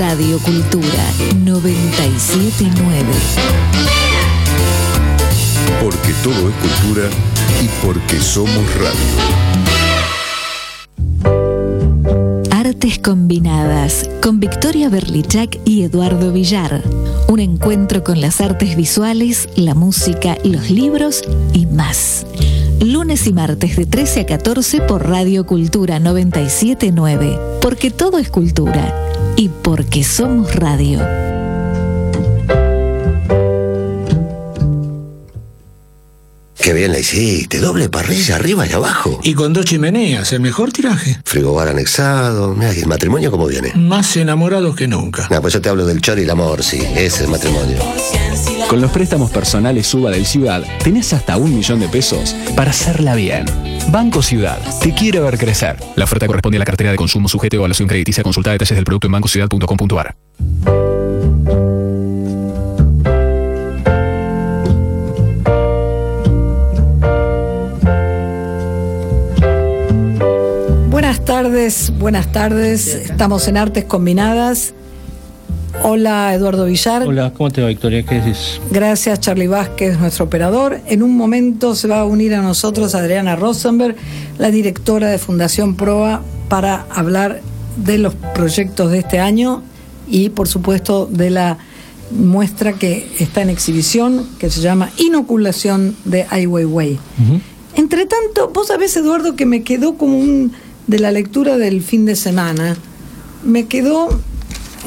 Radio Cultura 979. Porque todo es cultura y porque somos radio. Artes Combinadas con Victoria Berlichak y Eduardo Villar. Un encuentro con las artes visuales, la música, los libros y más. Lunes y martes de 13 a 14 por Radio Cultura 979. Porque todo es cultura y porque somos radio. Qué bien la hiciste, doble parrilla arriba y abajo. Y con dos chimeneas, el mejor tiraje. Frigobar anexado, mira, ¿y el matrimonio cómo viene? Más enamorados que nunca. No, pues yo te hablo del chor y el amor, sí, ese es el matrimonio. Con los préstamos personales Suba del Ciudad, tenés hasta un millón de pesos para hacerla bien. Banco Ciudad, te quiere ver crecer. La oferta corresponde a la cartera de consumo sujeto a evaluación crediticia. Consulta detalles del producto en bancociudad.com.ar. Buenas tardes, buenas tardes. Estamos en Artes Combinadas. Hola Eduardo Villar. Hola, ¿cómo te va Victoria? ¿Qué dices? Gracias Charlie Vázquez, nuestro operador. En un momento se va a unir a nosotros Adriana Rosenberg, la directora de Fundación Proa, para hablar de los proyectos de este año y por supuesto de la muestra que está en exhibición, que se llama Inoculación de Ai Weiwei. Entre tanto, vos sabés Eduardo que me quedó como un de la lectura del fin de semana, me quedó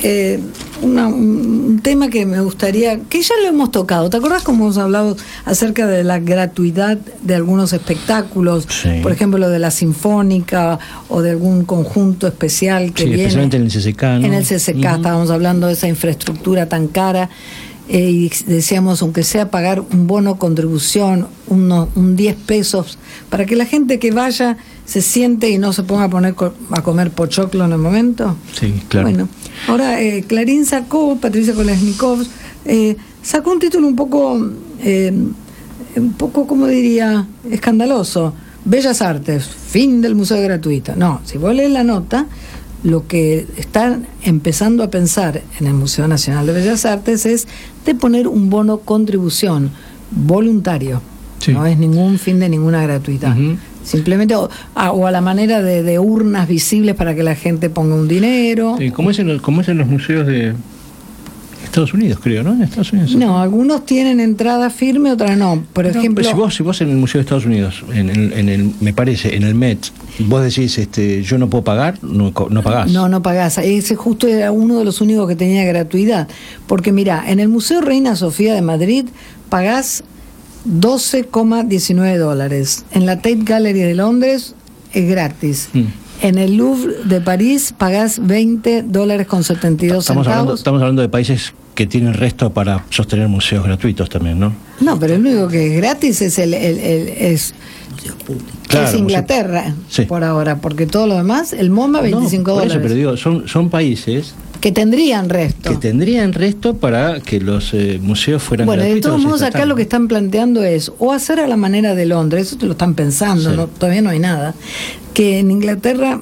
eh, una- un tema que me gustaría, que ya lo hemos tocado. ¿Te acordás cómo hemos hablado acerca de la gratuidad de algunos espectáculos? Sí. Por ejemplo, lo de la Sinfónica o de algún conjunto especial que Sí, viene. especialmente en el CCK, ¿no? En el CCK estábamos hablando de esa infraestructura tan cara. eh, y decíamos, aunque sea pagar un bono contribución, uno- un 10 pesos, para que la gente que vaya se siente y no se ponga a poner co- a comer pochoclo en el momento. Sí, claro. Bueno, ahora eh, Clarín sacó, Patricia Kolesnikov, eh, sacó un título un poco, eh, un poco, como diría, escandaloso. Bellas Artes, fin del museo gratuito. No, si vos lees la nota, lo que están empezando a pensar en el Museo Nacional de Bellas Artes es de poner un bono contribución voluntario. Sí. No es ningún fin de ninguna gratuidad. Simplemente, o a, o a la manera de, de urnas visibles para que la gente ponga un dinero. Sí, como, es en los, como es en los museos de Estados Unidos, creo, ¿no? En Estados Unidos. No, algunos tienen entrada firme, otras no. Por No, ejemplo, si vos, si vos en el Museo de Estados Unidos, en el, en el, me parece, en el Met, vos decís, este, yo no puedo pagar, no, no pagás. no, no pagás. Ese justo era uno de los únicos que tenía gratuidad. Porque mira, en el Museo Reina Sofía de Madrid pagás 12,19 dólares. En la Tate Gallery de Londres es gratis. Mm. En el Louvre de París pagás 20 dólares con 72 Estamos hablando, centavos. estamos hablando de países que tienen resto para sostener museos gratuitos también, ¿no? No, pero el único que es gratis es el, el- el- es, Claro, es Inglaterra Sí. por ahora, porque todo lo demás, el MoMA 25 no, por eso, dólares. pero digo, son, son países que tendrían resto. que tendrían resto para que los eh, museos fueran Bueno, de todos modos acá lo que están planteando es o hacer a la manera de Londres, eso te lo están pensando, Sí. no, todavía no hay nada, que en Inglaterra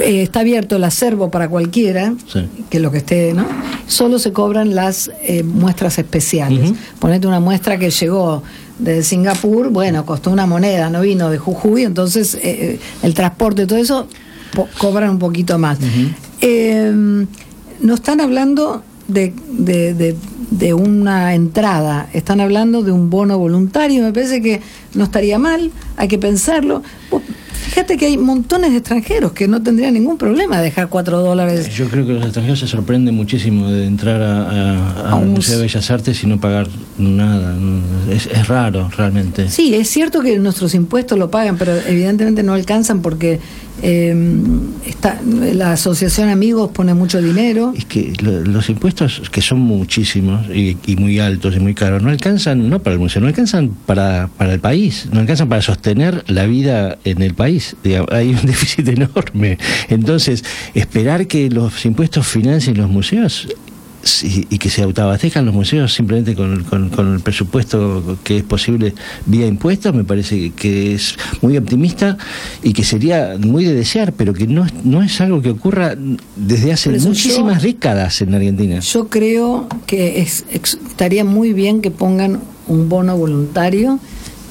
eh, está abierto el acervo para cualquiera, Sí. que lo que esté, ¿no? Solo se cobran las eh, muestras especiales. Ujú. Ponete una muestra que llegó de Singapur, bueno, costó una moneda, no vino de Jujuy, entonces eh, eh, el transporte y todo eso cobran un poquito más. Eh, no están hablando de, de- de- de una entrada, están hablando de un bono voluntario, me parece que no estaría mal, hay que pensarlo. Vos Fíjate que hay montones de extranjeros que no tendrían ningún problema de dejar cuatro dólares. Yo creo que los extranjeros se sorprenden muchísimo de entrar a, a- un Museo de Bellas Artes y no pagar nada. Es, es raro, realmente. Sí, es cierto que nuestros impuestos lo pagan, pero evidentemente no alcanzan porque eh, está, la asociación Amigos pone mucho dinero. Es que lo- los impuestos, que son muchísimos y, y muy altos y muy caros, no alcanzan, no para el museo, no alcanzan para, para el país, no alcanzan para sostener la vida en el país. Hay un déficit enorme. Entonces, esperar que los impuestos financien los museos y que se autoabastezcan los museos simplemente con, con- con el presupuesto que es posible vía impuestos, me parece que es muy optimista y que sería muy de desear, pero que no, es- no es algo que ocurra desde hace muchísimas yo- décadas en Argentina. Yo creo que es, estaría muy bien que pongan un bono voluntario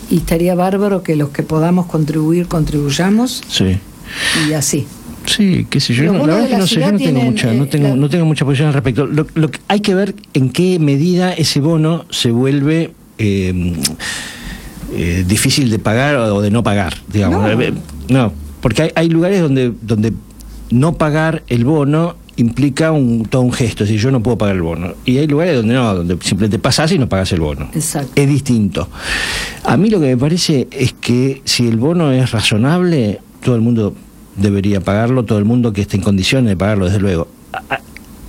y estaría bárbaro que los que podamos contribuir, contribuyamos Sí. y así. Sí, qué sé yo. Los la verdad que no sé, yo no tengo mucha, no eh, tengo, la- no tengo mucha posición al respecto. Lo, lo que hay que ver en qué medida ese bono se vuelve eh, eh, difícil de pagar o de no pagar, digamos. No. Eh, No, porque hay, hay lugares donde, donde no pagar el bono implica un, todo un gesto, es decir, yo no puedo pagar el bono. Y hay lugares donde no, donde simplemente pasás y no pagas el bono. Exacto. Es distinto. A mí lo que me parece es que si el bono es razonable, todo el mundo debería pagarlo, todo el mundo que esté en condiciones de pagarlo, desde luego.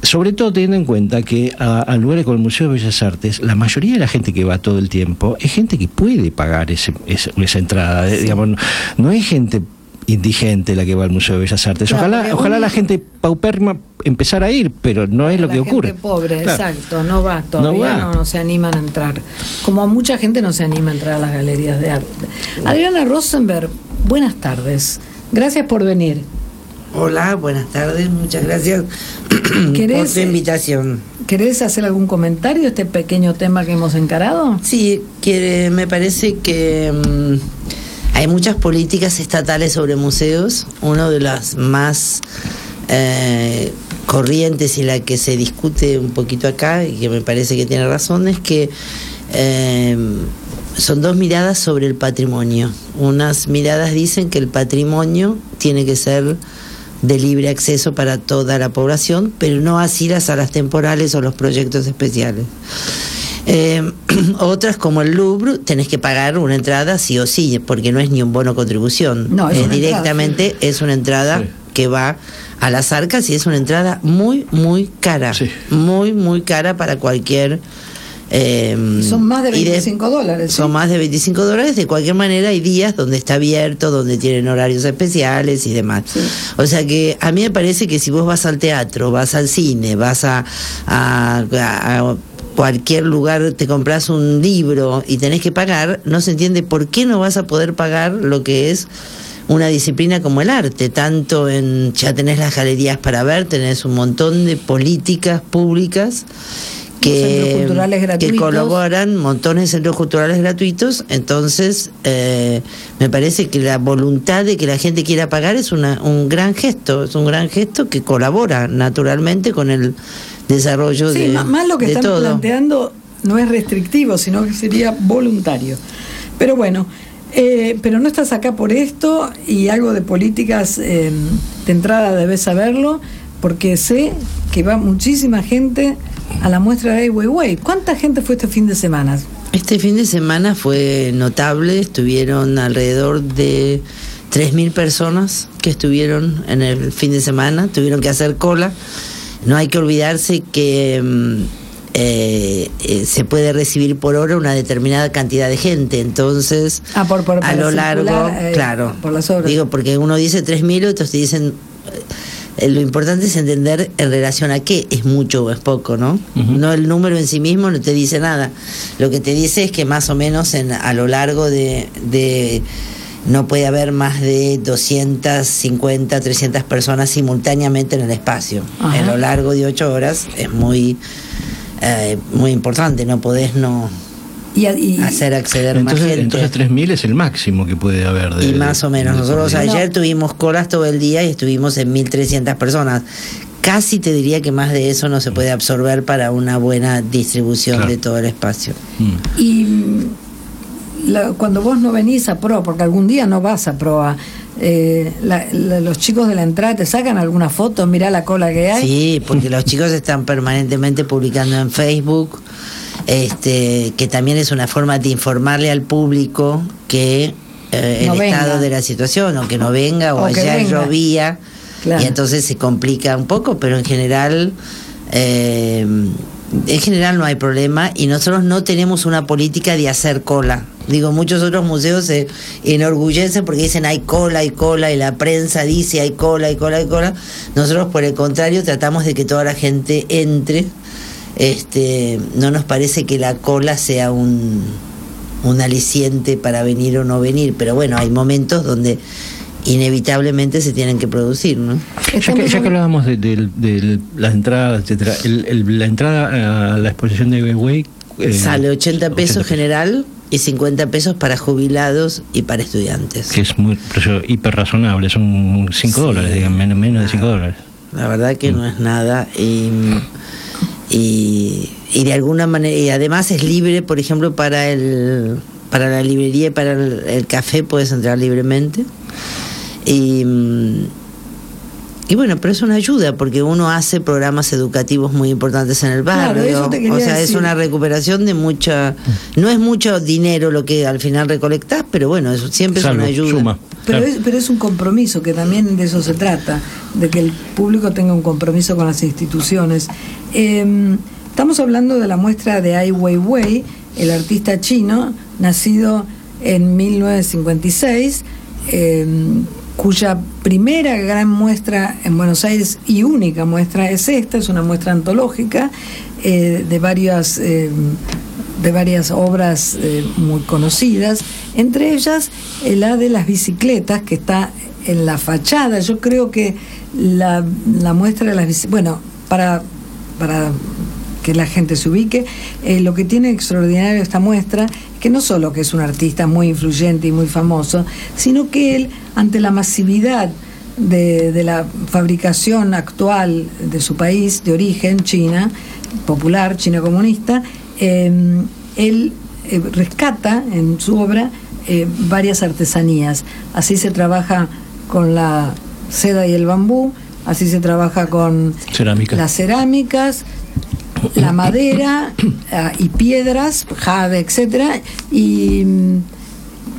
Sobre todo teniendo en cuenta que a, a lugares como el Museo de Bellas Artes, la mayoría de la gente que va todo el tiempo es gente que puede pagar ese, ese- esa entrada. eh, digamos, no, no es gente indigente la que va al Museo de Bellas Artes. Claro, ojalá ojalá la gente paupérrima empezara a ir, pero no es lo La que gente ocurre. pobre, Claro. exacto, no va todavía, va. no, no se animan a entrar. Como a mucha gente no se anima a entrar a las galerías de arte. Adriana Rosenberg, buenas tardes. Gracias por venir. Hola, buenas tardes, muchas gracias ¿Querés- por tu invitación. ¿Querés hacer algún comentario de este pequeño tema que hemos encarado? Sí, que me parece que mm, hay muchas políticas estatales sobre museos. Una de las más eh, corrientes y la que se discute un poquito acá, y que me parece que tiene razón, es que eh, son dos miradas sobre el patrimonio. Unas miradas dicen que el patrimonio tiene que ser de libre acceso para toda la población, pero no así las salas temporales o los proyectos especiales. Eh, otras como el Louvre tenés que pagar una entrada sí o sí, porque no es ni un bono contribución, No, es una directamente es una entrada Sí. que va a las arcas y es una entrada muy muy cara, Sí. muy muy cara para cualquier eh, Son más de y 25 dólares. ¿sí? son más de 25 dólares. De cualquier manera, hay días donde está abierto, donde tienen horarios especiales y demás. O sea que a mí me parece que si vos vas al teatro, vas al cine, vas a, a- a cualquier lugar, te compras un libro y tenés que pagar, no se entiende por qué no vas a poder pagar lo que es una disciplina como el arte, tanto en ya tenés las galerías para ver, tenés un montón de políticas públicas que, que colaboran, montones de centros culturales gratuitos, entonces eh, me parece que la voluntad de que la gente quiera pagar es una, un gran gesto, es un gran gesto que colabora naturalmente con el desarrollo Sí, de, más lo que están todo. planteando no es restrictivo, sino que sería voluntario. Pero bueno, eh, pero no estás acá por esto y algo de políticas eh, de entrada debes saberlo, porque sé que va muchísima gente a la muestra de Ai Weiwei. ¿Cuánta gente fue este fin de semana? Este fin de semana fue notable, estuvieron alrededor de 3.000 personas que estuvieron en el fin de semana, tuvieron que hacer cola. No hay que olvidarse que mm, eh, eh, se puede recibir por hora una determinada cantidad de gente, entonces Ah, por- por- a lo largo, circular, eh, claro, por las obras. digo, porque uno dice 3.000, otros te dicen... eh, lo importante es entender en relación a qué es mucho o es poco, ¿no? No el número en sí mismo no te dice nada. Lo que te dice es que más o menos en, a lo largo de, de no puede haber más de 250, 300 personas simultáneamente en el espacio. Ajá. En lo largo de ocho horas es muy eh, muy importante, no podés no Y, y- hacer acceder más Entonces, gente. entonces 3.000 es el máximo que puede haber. De, Y más o menos. de- Nosotros de- ayer tuvimos colas todo el día y estuvimos en 1.300 personas. Casi te diría que más de eso no se puede absorber para una buena distribución Claro. de todo el espacio. Mm. y, la- cuando vos no venís a PROA, porque algún día no vas a PROA, eh, la- la- los chicos de la entrada te sacan alguna foto, mirá la cola que hay. Sí, porque los chicos están permanentemente publicando en Facebook, este, que también es una forma de informarle al público que eh, No el venga. estado de la situación, o que no venga, o, O ayer llovía, Claro. y entonces se complica un poco, pero en general, eh, en general no hay problema, y nosotros no tenemos una política de hacer cola. Digo, muchos otros museos se enorgullecen porque dicen hay cola, hay cola, y la prensa dice hay cola, hay cola, hay cola. Nosotros, por el contrario, tratamos de que toda la gente entre este, no nos parece que la cola sea un, un aliciente para venir o no venir, pero bueno, hay momentos donde inevitablemente se tienen que producir, ¿no? Ya que, ya que hablábamos de, de- de las entradas, etcétera, el- el- la entrada a la exposición de Weiwei eh, Sale 80 pesos 80 general y 50 pesos para jubilados y para estudiantes. que es muy precio hiper razonable, son 5 Sí. dólares, digan, menos, menos de 5 dólares. La verdad que no es nada y, y, y de alguna manera y además es libre, por ejemplo, para el para la librería y para el, el café puedes entrar libremente y mm, y bueno, pero es una ayuda porque uno hace programas educativos muy importantes en el Claro, barrio. eso te quería o sea, es una recuperación de mucha. No es mucho dinero lo que al final recolectás, pero bueno, eso siempre Salvo, es una ayuda. suma. Pero, Claro. es, pero es un compromiso, que también de eso se trata, de que el público tenga un compromiso con las instituciones. Eh, estamos hablando de la muestra de Ai Weiwei, el artista chino, nacido en 1956, eh, cuya primera gran muestra en Buenos Aires y única muestra es esta, es una muestra antológica eh, de varias... eh, de varias obras eh, muy conocidas, entre ellas la de las bicicletas que está en la fachada. Yo creo que la, la muestra de las bicicletas, bueno, para, para que la gente se ubique, eh, lo que tiene extraordinario esta muestra es que no solo que es un artista muy influyente y muy famoso, sino que él, ante la masividad de, de la fabricación actual de su país de origen, China, popular, China comunista, eh, él eh, rescata en su obra eh, varias artesanías. Así se trabaja con la seda y el bambú, así se trabaja con Cerámica. las cerámicas, la madera ah, y piedras, jade, etcétera, y mm,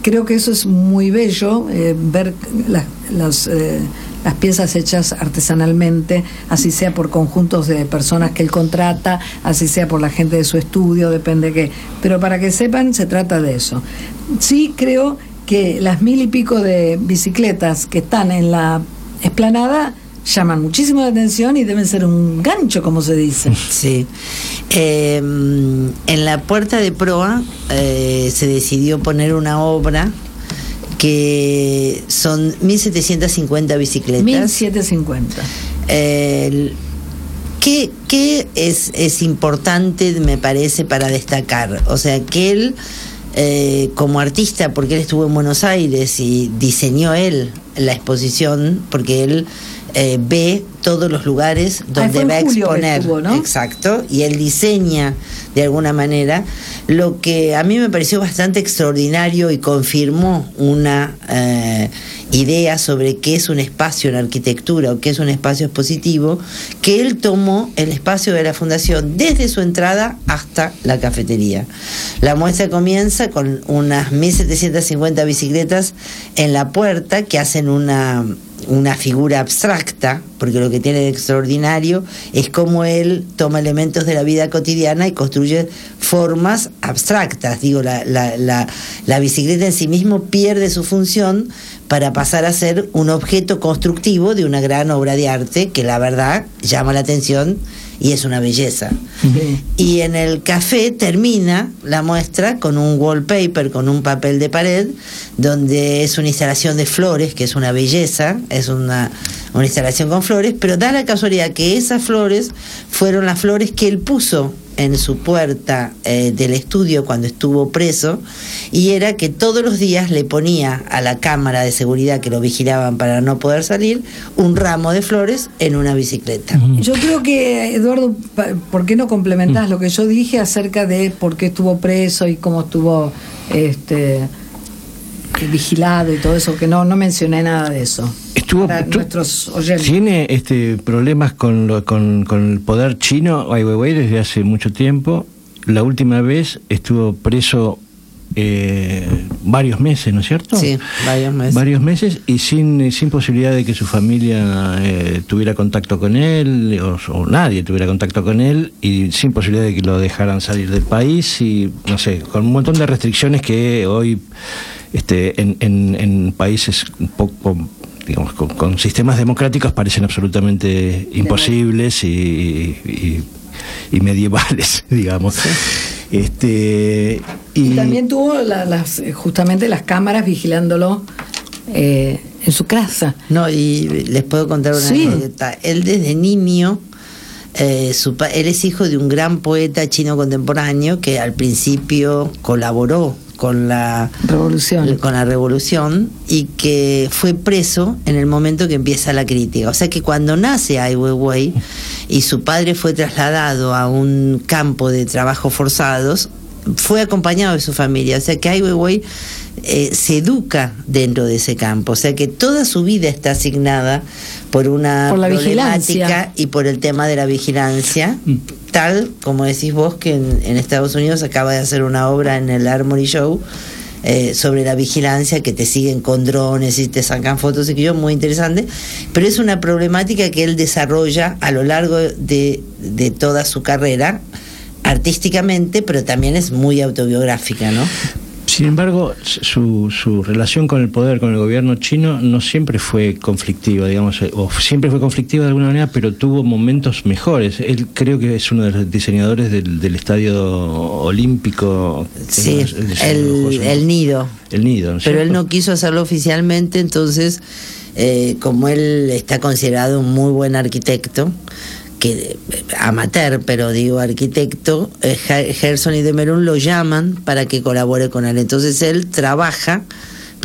creo que eso es muy bello eh, ver la- eh, las piezas hechas artesanalmente, así sea por conjuntos de personas que él contrata, así sea por la gente de su estudio, depende qué. Pero para que sepan, se trata de eso. Sí creo que las mil y pico de bicicletas que están en la esplanada llaman muchísimo la atención y deben ser un gancho, como se dice. Sí. Eh, en la puerta de proa eh, se decidió poner una obra que son 1750 bicicletas. 1750. El- ¿Qué, qué es, es importante, me parece, para destacar? O sea, que él, eh, como artista, porque él estuvo en Buenos Aires y diseñó él la exposición, porque él eh, ve todos los lugares Ah, donde va a exponer. estuvo, ¿no? Exacto, y él diseña de alguna manera lo que a mí me pareció bastante extraordinario y confirmó una eh, idea sobre qué es un espacio en arquitectura o qué es un espacio expositivo, que él tomó el espacio de la fundación desde su entrada hasta la cafetería. La muestra comienza con unas 1750 bicicletas en la puerta que hacen una una figura abstracta, porque lo que tiene de extraordinario es cómo él toma elementos de la vida cotidiana y construye formas abstractas. Digo, la, la, la, la bicicleta en sí mismo pierde su función para pasar a ser un objeto constructivo de una gran obra de arte que la verdad llama la atención y es una belleza. Y en el café termina la muestra con un wallpaper, con un papel de pared, donde es una instalación de flores, que es una belleza, es una, una instalación con flores, pero da la casualidad que esas flores fueron las flores que él puso en su puerta eh, del estudio cuando estuvo preso y era que todos los días le ponía a la cámara de seguridad que lo vigilaban para no poder salir un ramo de flores en una bicicleta. Yo creo que, Eduardo, ¿por qué no complementás lo que yo dije acerca de por qué estuvo preso y cómo estuvo este vigilado y todo eso? Que no, no mencioné nada de eso. Estuvo, Para tu- nuestros oyentes. tiene este problemas con, lo- con, con el poder chino Ai Weiwei desde hace mucho tiempo. La última vez estuvo preso eh, varios meses, ¿no es cierto? Sí, varios meses. Varios meses y sin, sin posibilidad de que su familia eh, tuviera contacto con él o, o nadie tuviera contacto con él y sin posibilidad de que lo dejaran salir del país y no sé, con un montón de restricciones que hoy este, en, en, en países un poco digamos con, con sistemas democráticos parecen absolutamente imposibles y, y y medievales, digamos. Este, y, también tuvo las, justamente las cámaras vigilándolo eh, en su casa. No, y les puedo contar una anécdota. Él desde niño, eh, su él es hijo de un gran poeta chino contemporáneo que al principio colaboró con la revolución. con la revolución y que fue preso en el momento que empieza la crítica. O sea que cuando nace Ai Weiwei y su padre fue trasladado a un campo de trabajo forzados fue acompañado de su familia. O sea que Ai Weiwei eh, se educa dentro de ese campo. O sea que toda su vida está asignada por una por la problemática y por el tema de la vigilancia. Mm tal como decís vos que en, Estados Unidos acaba de hacer una obra en el Armory Show eh, sobre la vigilancia que te siguen con drones y te sacan fotos y que yo muy interesante pero es una problemática que él desarrolla a lo largo de, de toda su carrera artísticamente pero también es muy autobiográfica no sin embargo, su, su relación con el poder, con el gobierno chino, no siempre fue conflictiva, digamos, eh, o siempre fue conflictiva de alguna manera, pero tuvo momentos mejores. Él creo que es uno de los diseñadores del, del estadio olímpico. Sí, el, el, nido. El nido. Pero él no quiso hacerlo oficialmente, entonces, eh, como él está considerado un muy buen arquitecto, que amateur, pero digo arquitecto, eh, Gerson y Demerun lo llaman para que colabore con él. Entonces él trabaja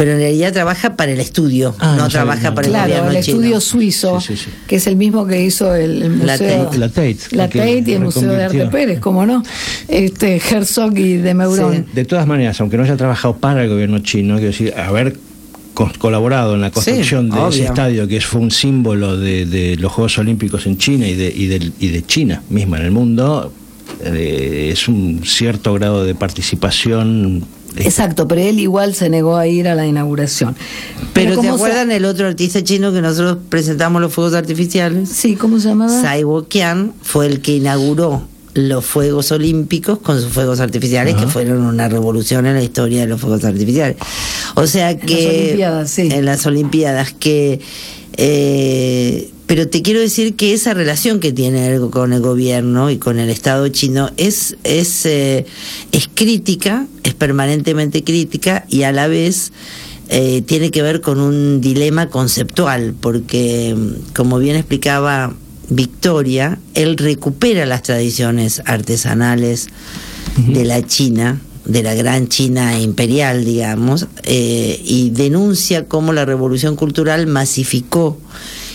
pero en realidad trabaja para el estudio, ah, no, trabaja para el gobierno el estudio suizo, que es el mismo que hizo el, museo la Tate, la Tate, la Tate y el Museo de Arte Pérez, ¿cómo no? Este Herzog y de Meuron. De todas maneras, aunque no haya trabajado para el gobierno chino, quiero decir, a ver colaborado en la construcción de ese estadio, que fue un símbolo de, los Juegos Olímpicos en China y de, y de, y de China misma en el mundo, eh, es un cierto grado de participación Exacto, pero él igual se negó a ir a la inauguración. Pero, ¿te acuerdan el otro artista chino que nosotros presentamos los fuegos artificiales? Sí, ¿cómo se llamaba? Tsai Qian fue el que inauguró los Fuegos Olímpicos con sus fuegos artificiales, que fueron una revolución en la historia de los fuegos artificiales. O sea que... En las Olimpiadas, sí. En las Olimpiadas, que... Eh, pero te quiero decir que esa relación que tiene con el gobierno y con el Estado chino es, es, eh, es crítica, es permanentemente crítica y a la vez eh, tiene que ver con un dilema conceptual, porque como bien explicaba Victoria, él recupera las tradiciones artesanales de la China, de la gran China imperial, digamos, eh, y denuncia cómo la revolución cultural masificó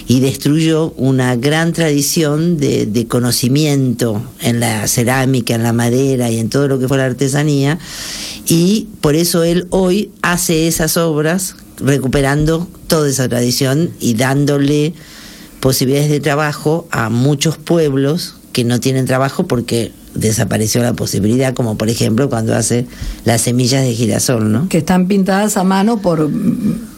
y destruyó una gran tradición de, de, conocimiento en la cerámica, en la madera y en todo lo que fue la artesanía, y por eso él hoy hace esas obras recuperando toda esa tradición y dándole posibilidades de trabajo a muchos pueblos que no tienen trabajo porque desapareció la posibilidad, como por ejemplo cuando hace las semillas de girasol, ¿no? Que están pintadas a mano por...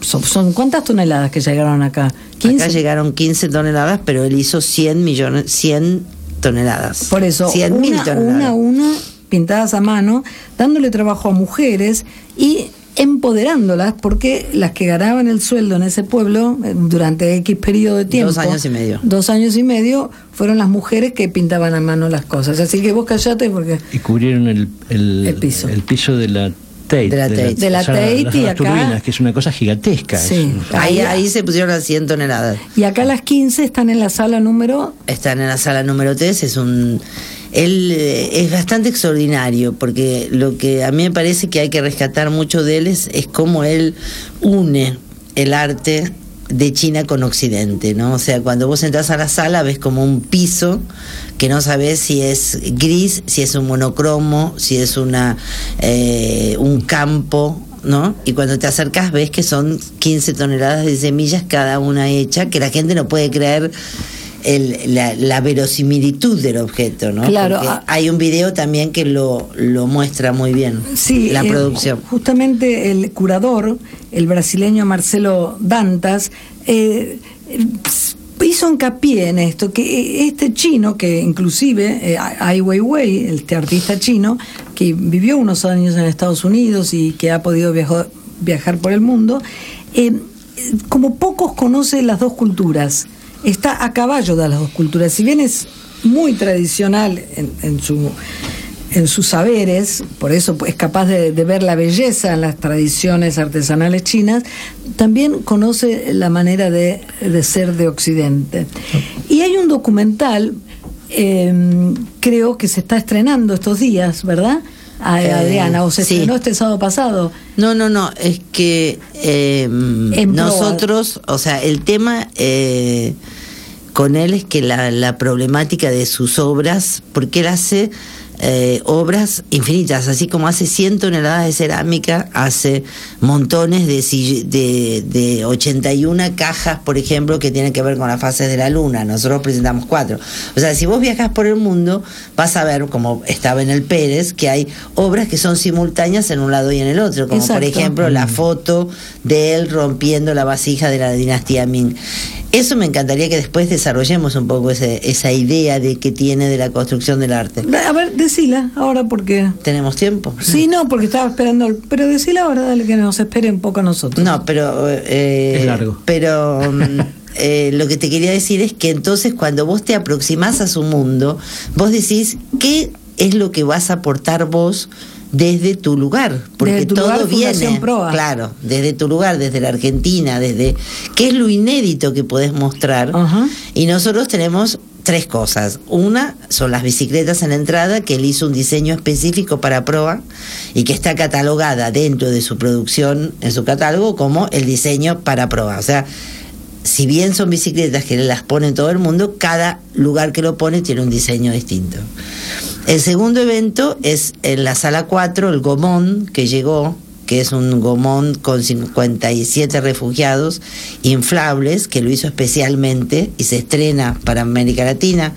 ¿Son, cuántas toneladas que llegaron acá? ¿15? Acá llegaron 15 toneladas, pero él hizo 100 millones, 100 toneladas. Por eso, 100 una, mil toneladas. una a una pintadas a mano, dándole trabajo a mujeres y empoderándolas porque las que ganaban el sueldo en ese pueblo eh, durante X periodo de tiempo, dos años y medio, dos años y medio, fueron las mujeres que pintaban a mano las cosas. Así que vos callate porque... Y cubrieron el, el, piso. el piso de la Tate, de la Tate, de la, Tate y acá, turbinas, que es una cosa gigantesca. Sí. ahí, ahí se pusieron las 100 toneladas. Y acá las 15 están en la sala número... Están en la sala número 3, es un él eh, es bastante extraordinario porque lo que a mí me parece que hay que rescatar mucho de él es, cómo él une el arte de China con Occidente, ¿no? O sea, cuando vos entras a la sala ves como un piso que no sabes si es gris, si es un monocromo, si es una eh, un campo, ¿no? Y cuando te acercas ves que son 15 toneladas de semillas cada una hecha, que la gente no puede creer el, la, verosimilitud del objeto, ¿no? Claro. Ah. hay un video también que lo, lo muestra muy bien. Sí, la eh, producción. Justamente el curador, el brasileño Marcelo Dantas, eh, hizo hincapié en esto, que este chino, que inclusive eh, Ai Weiwei, este artista chino, que vivió unos años en Estados Unidos y que ha podido viajar, viajar por el mundo, eh, como pocos conoce las dos culturas está a caballo de las dos culturas. Si bien es muy tradicional en, en su en sus saberes, por eso es capaz de, ver la belleza en las tradiciones artesanales chinas, también conoce la manera de, de ser de Occidente. Y hay un documental, eh, creo que se está estrenando estos días, ¿verdad? A, Eh, Adriana, o se sí. estrenó este sábado pasado. No, no, no, es que eh, proa. nosotros, o sea, el tema eh, con él es que la, la problemática de sus obras, porque él hace eh, obras infinitas, así como hace 100 toneladas de cerámica, hace montones de, de, de 81 cajas, por ejemplo, que tienen que ver con las fases de la luna. Nosotros presentamos cuatro. O sea, si vos viajas por el mundo, vas a ver, como estaba en el Pérez, que hay obras que son simultáneas en un lado y en el otro, como por ejemplo la foto de él rompiendo la vasija de la dinastía Ming. Eso me encantaría que después desarrollemos un poco ese- esa idea de que tiene de la construcción del arte. A ver, decila ahora porque... ¿Tenemos tiempo? Sí, no, porque estaba esperando, el- pero decila ahora, dale que nos espere un poco a nosotros. No, pero... eh, Es largo. Pero mm, eh, lo que te quería decir es que entonces cuando vos te aproximás a su mundo, vos decís, ¿qué es lo que vas a aportar vos? Desde tu lugar, porque Desde tu todo lugar, viene, Proa. claro, desde tu lugar, desde la Argentina, desde qué es lo inédito que podés mostrar. Y nosotros tenemos tres cosas. Una son las bicicletas en la entrada, que él hizo un diseño específico para Proa y que está catalogada dentro de su producción, en su catálogo, como el diseño para Proa. O sea, si bien son bicicletas que las pone todo el mundo, cada lugar que lo pone tiene un diseño distinto. El segundo evento es en la sala 4, el Gomón, que llegó, que es un Gomón con 57 refugiados inflables, que lo hizo especialmente y se estrena para América Latina.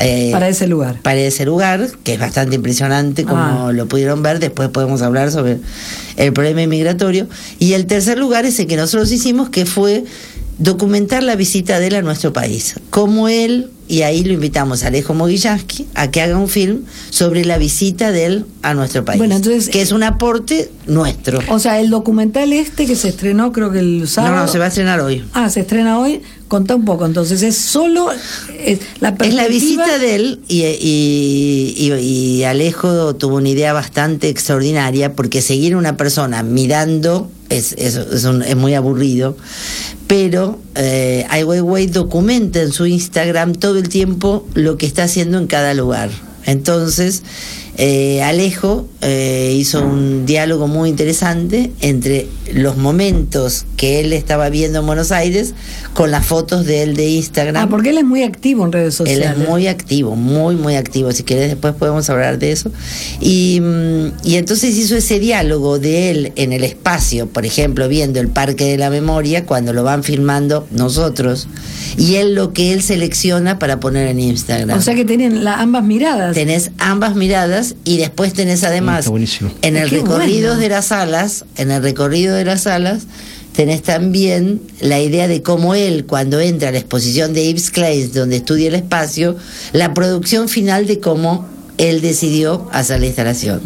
eh, Para ese lugar. para ese lugar, que es bastante impresionante como Ah. lo pudieron ver, después podemos hablar sobre el problema inmigratorio. Y el tercer lugar es el que nosotros hicimos, que fue documentar la visita de él a nuestro país. Como él, y ahí lo invitamos a Alejo Mogillansky a que haga un film sobre la visita de él a nuestro país. Bueno, entonces- que es un aporte nuestro. O sea, el documental este que se estrenó creo que el sábado... No, no, se va a estrenar hoy. Ah, se estrena hoy. Contá un poco. Entonces, es solo es la Es la visita de él y, y- y- y Alejo tuvo una idea bastante extraordinaria porque seguir a una persona mirando es, es, es un- es muy aburrido, pero eh, Ai Weiwei documenta en su Instagram todo el tiempo lo que está haciendo en cada lugar. Entonces, eh, Alejo eh, hizo un diálogo muy interesante entre los momentos que él estaba viendo en Buenos Aires con las fotos de él de Instagram. Ah, porque él es muy activo en redes Él sociales. es muy activo, muy, muy activo. Si querés, después podemos hablar de eso. Y, mm, y entonces hizo ese diálogo de él en el espacio, por ejemplo, viendo el Parque de la Memoria, cuando lo van filmando nosotros, y él lo que él selecciona para poner en Instagram. O sea que tienen la- ambas miradas. Tenés ambas miradas y después tenés además Está buenísimo. en el Qué recorrido bueno. de las salas, en el recorrido de las salas, tenés también la idea de cómo él, cuando entra a la exposición de Yves Klein, donde estudia el espacio, la producción final de cómo él decidió hacer la instalación.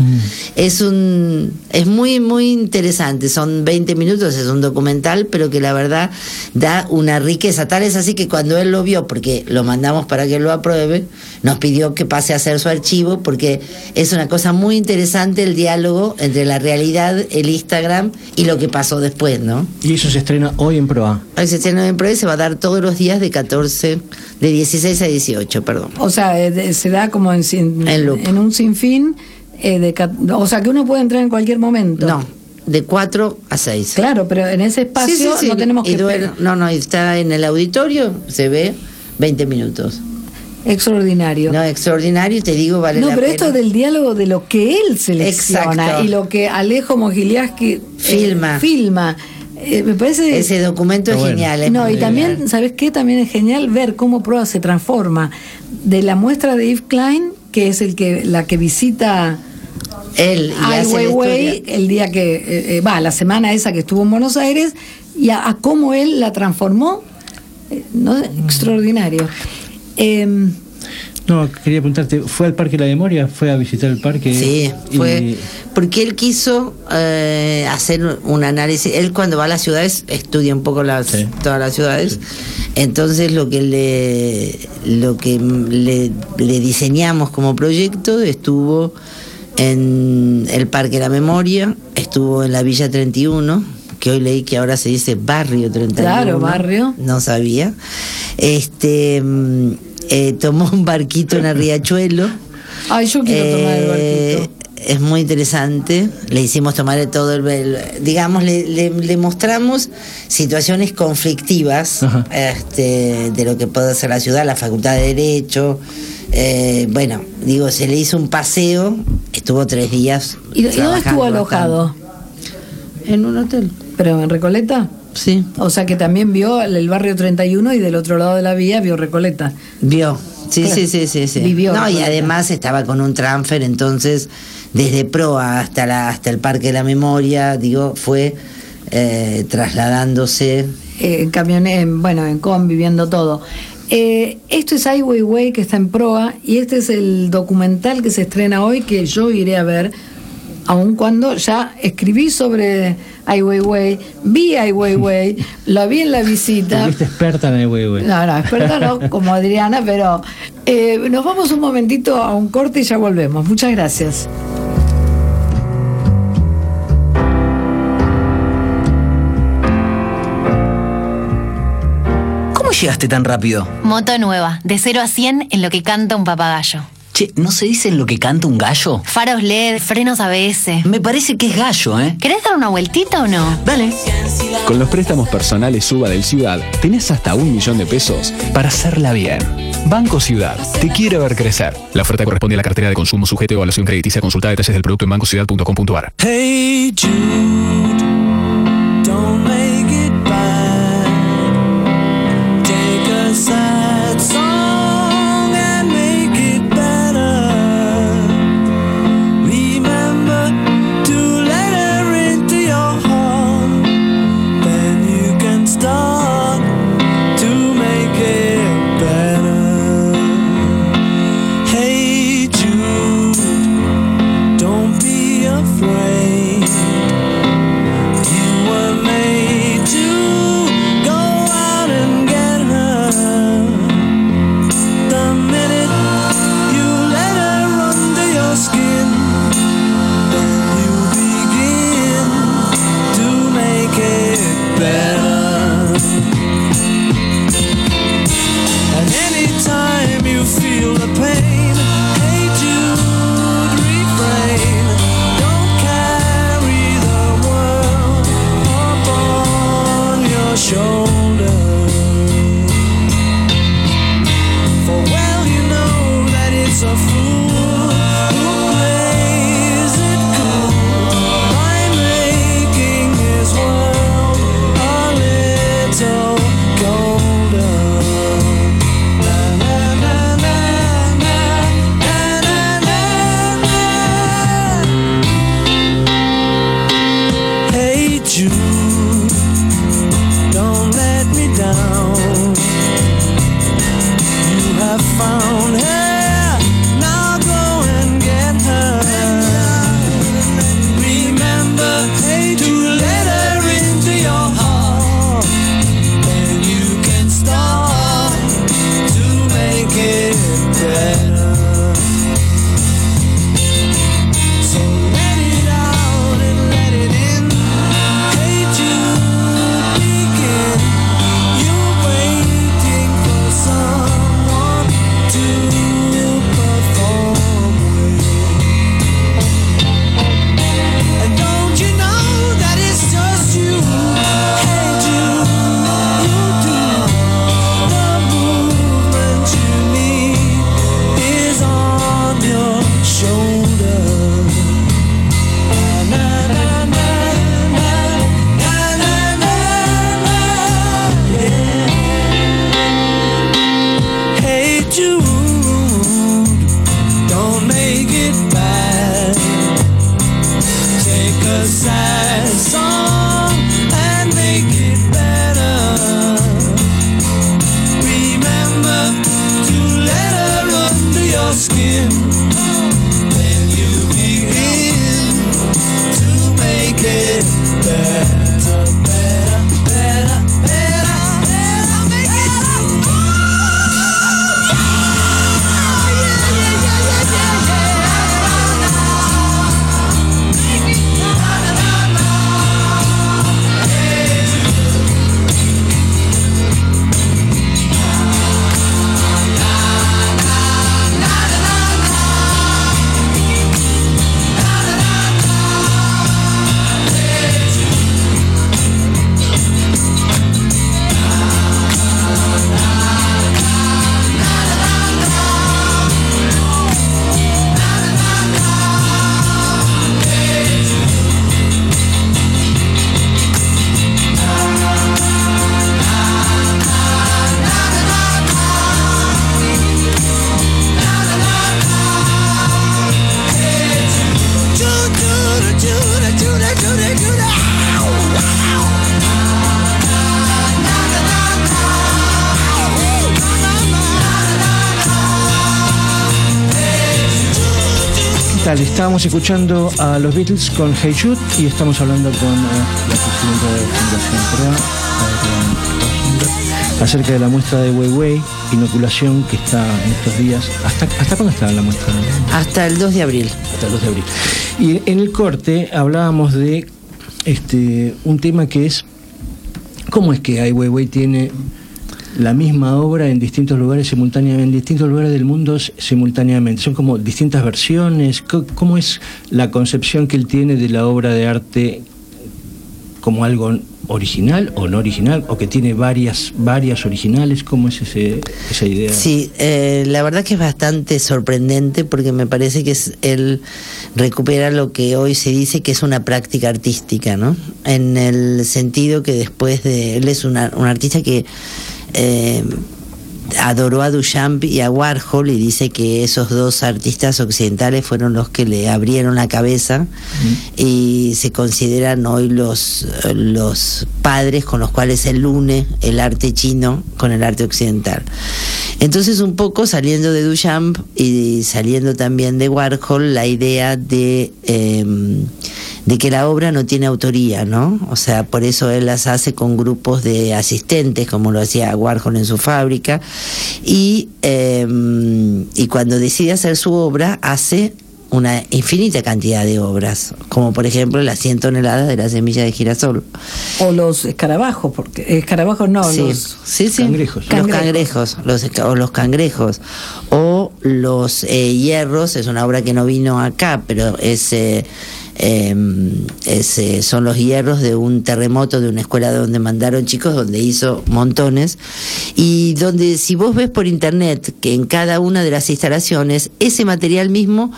Es un es muy muy interesante, son 20 minutos, es un documental, pero que la verdad da una riqueza, tal es así que cuando él lo vio, porque lo mandamos para que lo apruebe, nos pidió que pase a hacer su archivo porque es una cosa muy interesante el diálogo entre la realidad, el Instagram y lo que pasó después, ¿no? Y eso se estrena hoy en Proa. Hoy se estrena en Pro y se va a dar todos los días de 14, de 16 a 18, perdón. O sea, eh, se da como en, En loop. en un sinfín. eh, de, o sea, que uno puede entrar en cualquier momento. No, de 4 a 6. Claro, pero en ese espacio Sí, sí, sí. no tenemos Y que... duele- no, no, está en el auditorio, se ve 20 minutos. Extraordinario. No, extraordinario, y te digo, vale No, la pero pena. esto del diálogo de lo que él selecciona Exacto. y lo que Alejo Mogiliaski eh, Filma. filma. eh, me parece Ese documento es bueno. genial. es no, y también, genial. ¿sabes qué? También es genial ver cómo Proa se transforma de la muestra de Yves Klein, que es el que la que visita Él y Ai Weiwei historia- el día que eh, eh, va, la semana esa que estuvo en Buenos Aires, y a, a cómo él la transformó, eh, ¿no? extraordinario. Em, No, quería preguntarte, ¿fue al Parque de la Memoria? ¿Fue a visitar el parque? Sí, Y- fue porque él quiso eh, hacer un análisis. Él cuando va a las ciudades estudia un poco las, Sí. todas las ciudades. Entonces lo que le lo que le, le diseñamos como proyecto estuvo en el Parque de la Memoria, estuvo en la Villa 31, que hoy leí que ahora se dice Barrio 31. Claro, barrio. No sabía. Este mm, eh, tomó un barquito en el riachuelo. Ay, yo quiero tomar el Eh, barquito. Es muy interesante. Le hicimos tomar todo el. el- digamos, le, le- le mostramos situaciones conflictivas este, de lo que puede hacer la ciudad, la Facultad de Derecho. Eh, bueno, digo, se le hizo un paseo. Estuvo tres días. ¿Y, dónde estuvo alojado? bastante. En un hotel. ¿Pero en Recoleta? Sí. O sea que también vio el, barrio 31 y del otro lado de la vía vio Recoleta. Vio. Sí, Claro. sí, sí, sí, sí. Vivió, no, y además estaba con un transfer, entonces desde Proa hasta la hasta el Parque de la Memoria, digo, fue eh, trasladándose. Eh, en camiones, en- bueno, en combi, viendo todo. Eh, esto es Ai Weiwei que está en proa y este es el documental que se estrena hoy que yo iré a ver, aun cuando ya escribí sobre Ai Weiwei, vi Ai Weiwei, la vi en la visita. Fuiste experta en el huevo. No, no, experta no, como Adriana, pero eh, nos vamos un momentito a un corte y ya volvemos. Muchas gracias. ¿Cómo llegaste tan rápido? Moto nueva, de 0 a 100 en lo que canta un papagayo. Che, ¿no se dice en lo que canta un gallo? Faros LED, frenos ABS. Me parece que es gallo, ¿eh? ¿Querés dar una vueltita o no? Dale. Con los préstamos personales Suba del Ciudad, tenés hasta un millón de pesos para hacerla bien. Banco Ciudad, te quiere ver crecer. La oferta corresponde a la cartera de consumo sujeto a evaluación crediticia. Consulta detalles del producto en bancociudad.com.ar. Hey Jude, Estábamos escuchando a los Beatles con Hey Jude y estamos hablando con eh, la presidenta de Fundación Rosenberg, acerca de la muestra de Weiwei, inoculación que está en estos días. ¿Hasta, hasta cuándo está la muestra? Hasta el 2 de abril. Hasta el 2 de abril. Y en el corte hablábamos de este un tema que es cómo es que Ai Weiwei tiene la misma obra en distintos lugares simultáneamente, en distintos lugares del mundo simultáneamente. Son como distintas versiones. ¿Cómo es la concepción que él tiene de la obra de arte como algo original o no original o que tiene varias varias originales? ¿Cómo es ese, esa idea? Sí, eh, la verdad que es bastante sorprendente porque me parece que es él recupera lo que hoy se dice que es una práctica artística, ¿no? En el sentido que después de él es una- un artista que eh, adoró a Duchamp y a Warhol y dice que esos dos artistas occidentales fueron los que le abrieron la cabeza y se consideran hoy los, los padres con los cuales él une el arte chino con el arte occidental. Entonces un poco saliendo de Duchamp y saliendo también de Warhol la idea de, eh, de que la obra no tiene autoría, ¿no? O sea, por eso él las hace con grupos de asistentes, como lo hacía Warhol en su fábrica, y, eh, y cuando decide hacer su obra hace una infinita cantidad de obras, como por ejemplo las 100 toneladas de la semilla de girasol. O los escarabajos, porque escarabajos no, Sí, los sí, sí. cangrejos. Los cangrejos, los, o los cangrejos. O los eh, hierros, es una obra que no vino acá, pero es, eh, em, eh, son los hierros de un terremoto de una escuela donde mandaron chicos, donde hizo montones. Y donde si vos ves por internet que en cada una de las instalaciones, ese material mismo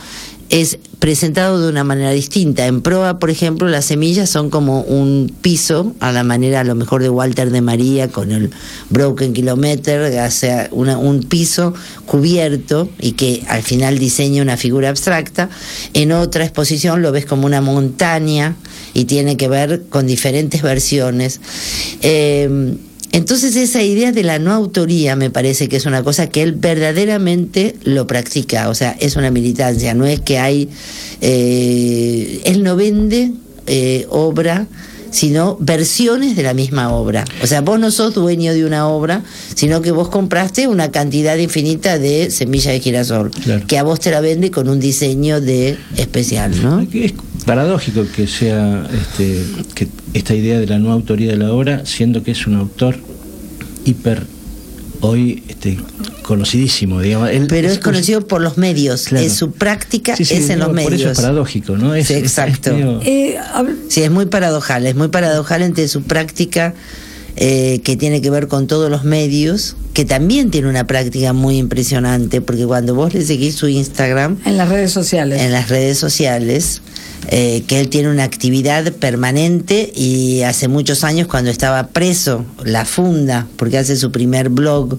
es presentado de una manera distinta. En proa, por ejemplo, las semillas son como un piso, a la manera a lo mejor de Walter de María con el Broken Kilometer, o sea, un piso cubierto y que al final diseña una figura abstracta. En otra exposición lo ves como una montaña y tiene que ver con diferentes versiones. Eh, entonces esa idea de la no autoría me parece que es una cosa que él verdaderamente lo practica, o sea, es una militancia, no es que hay, eh, él no vende eh, obra, sino versiones de la misma obra. O sea, vos no sos dueño de una obra, sino que vos compraste una cantidad infinita de semilla de girasol, Claro. que a vos te la vende con un diseño de especial, ¿no? Es paradójico que sea este, que esta idea de la no autoría de la obra, siendo que es un autor hiper hoy este, conocidísimo, digamos. Él Pero es conocido por los medios, Claro. es su práctica Sí, sí, es en no, los medios. Por eso es paradójico, ¿no? Es, Sí, es- exacto. es medio- Eh, hab- Sí, es muy paradojal, es muy paradojal entre su práctica eh, que tiene que ver con todos los medios, que también tiene una práctica muy impresionante, porque cuando vos le seguís su Instagram, en las redes sociales. en las redes sociales, eh, que él tiene una actividad permanente y hace muchos años cuando estaba preso, la funda, porque hace su primer blog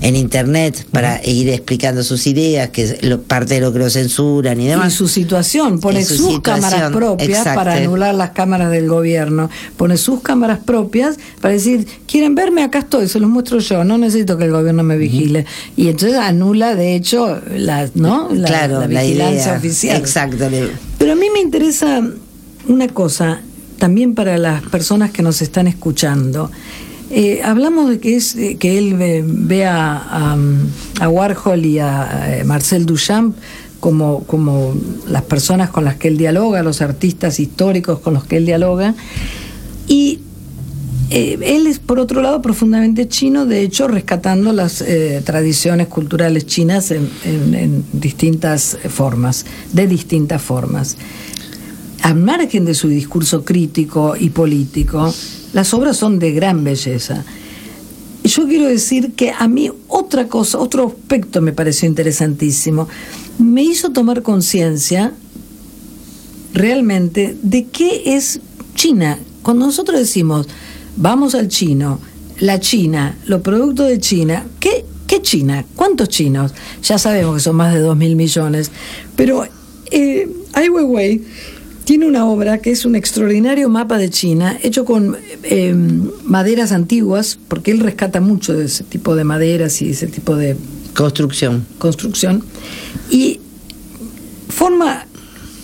en internet para ir explicando sus ideas, que es lo- parte de lo que lo censuran y demás. Y su situación, pone su sus situación, cámaras propias exacto. para anular las cámaras del gobierno. Pone sus cámaras propias para decir, ¿quieren verme? Acá estoy, se los muestro yo, no necesito que el gobierno me vigile. Y entonces anula, de hecho, la, ¿no? la, claro, la la, vigilancia idea. oficial. Exacto. Pero a mí me interesa una cosa, también para las personas que nos están escuchando. Eh, hablamos de que es que él ve, a, a, Warhol y a eh, Marcel Duchamp como, como las personas con las que él dialoga, los artistas históricos con los que él dialoga. Y eh, él es, por otro lado, profundamente chino, de hecho, rescatando las tradiciones culturales chinas en distintas formas, de distintas formas. Al margen de su discurso crítico y político, las obras son de gran belleza. Yo quiero decir que a mí otra cosa, otro aspecto me pareció interesantísimo. Me hizo tomar conciencia realmente de qué es China. Cuando nosotros decimos, vamos al chino, la China, los productos de China, ¿qué, qué China? ¿Cuántos chinos? Ya sabemos que son más de 2 mil millones, pero eh, Ai Weiwei tiene una obra que es un extraordinario mapa de China hecho con eh, maderas antiguas, porque él rescata mucho de ese tipo de maderas y ese tipo de Construcción. construcción, y forma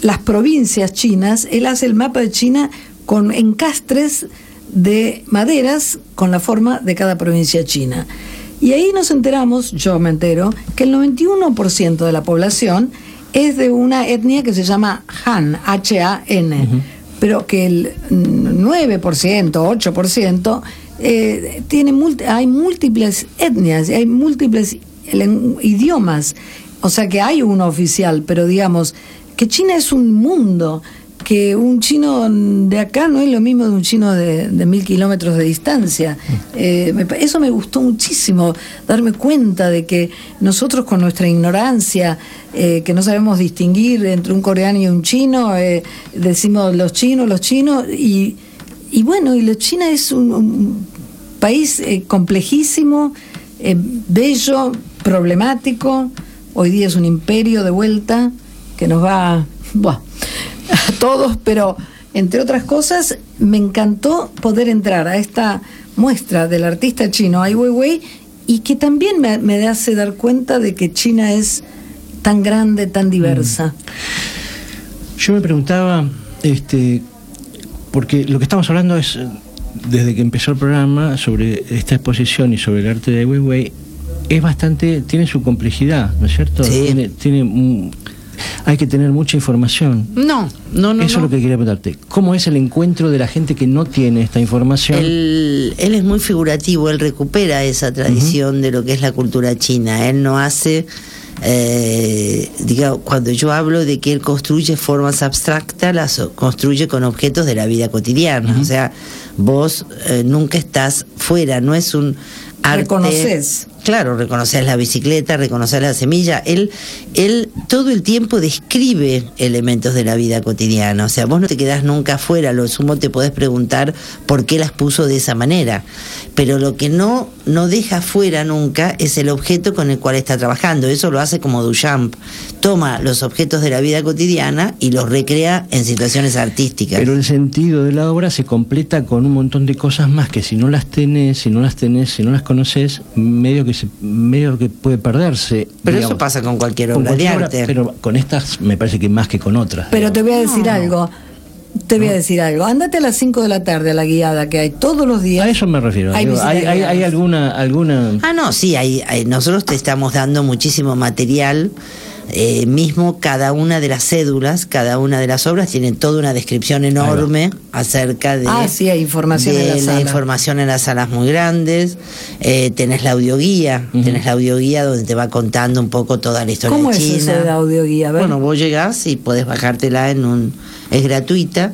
las provincias chinas, él hace el mapa de China con encastres de maderas con la forma de cada provincia china. Y ahí nos enteramos, yo me entero, que el 91% de la población es de una etnia que se llama Han, H-A-N, pero que el mm, 9%, 8% eh, tiene multi- hay múltiples etnias, hay múltiples idiomas, o sea que hay uno oficial, pero digamos que China es un mundo, que un chino de acá no es lo mismo de un chino de, de mil kilómetros de distancia. Eh, me pa- eso me gustó muchísimo, darme cuenta de que nosotros con nuestra ignorancia, eh, que no sabemos distinguir entre un coreano y un chino, eh, decimos los chinos, los chinos, y, y bueno, y la China es un, un país eh, complejísimo, eh, bello, problemático, hoy día es un imperio de vuelta que nos va buah, a todos, pero entre otras cosas me encantó poder entrar a esta muestra del artista chino Ai Weiwei y que también me, me hace dar cuenta de que China es tan grande, tan diversa. Yo me preguntaba, este, porque lo que estamos hablando es, eh, desde que empezó el programa, sobre esta exposición y sobre el arte de Ai Weiwei, es bastante, tiene su complejidad, ¿no es cierto? Sí. Tiene, tiene, mm, hay que tener mucha información. No, no, no. Eso no. es lo que quería preguntarte. ¿Cómo es el encuentro de la gente que no tiene esta información? Él, él es muy figurativo, él recupera esa tradición de lo que es la cultura china. Él no hace, eh, diga, cuando yo hablo de que él construye formas abstractas, las construye con objetos de la vida cotidiana. O sea, vos eh, nunca estás fuera, no es un arte. Reconoces. Claro, reconoces la bicicleta, reconoces la semilla. Él, él todo el tiempo describe elementos de la vida cotidiana. O sea, vos no te quedás nunca afuera. Lo sumo te podés preguntar por qué las puso de esa manera. Pero lo que no, no deja fuera nunca es el objeto con el cual está trabajando. Eso lo hace como Duchamp. Toma los objetos de la vida cotidiana y los recrea en situaciones artísticas. Pero el sentido de la obra se completa con un montón de cosas más que si no las tenés, si no las tenés, si no las conoces, medio que se, medio que puede perderse. Pero digamos. eso pasa con cualquier Con obra cualquier de obra, arte. pero con estas me parece que más que con otras. Pero te voy a decir algo. Te voy a decir algo. Andate a las 5 de la tarde a la guiada que hay todos los días. A eso me refiero. Hay Digo, hay, hay- alguna, alguna Ah, no, sí, hay, hay- nosotros te estamos dando muchísimo material. Eh, mismo cada una de las cédulas, cada una de las obras tienen toda una descripción enorme acerca de, Ah, sí, hay información de en la la sala. información en las salas muy grandes. Eh, tenés la audioguía, tenés la audioguía donde te va contando un poco toda la historia ¿Cómo es china. eso de audioguía? Bueno, vos llegás y podés bajártela en un... es gratuita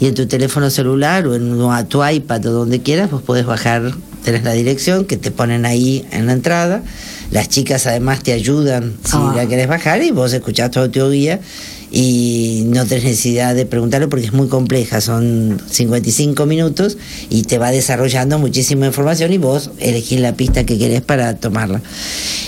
y en tu teléfono celular o en o tu iPad o donde quieras, vos podés bajar, tenés la dirección que te ponen ahí en la entrada, Las chicas además te ayudan si Ah. la querés bajar y vos escuchás todo tu guía y no tenés necesidad de preguntarlo porque es muy compleja, son 55 minutos y te va desarrollando muchísima información y vos elegís la pista que querés para tomarla.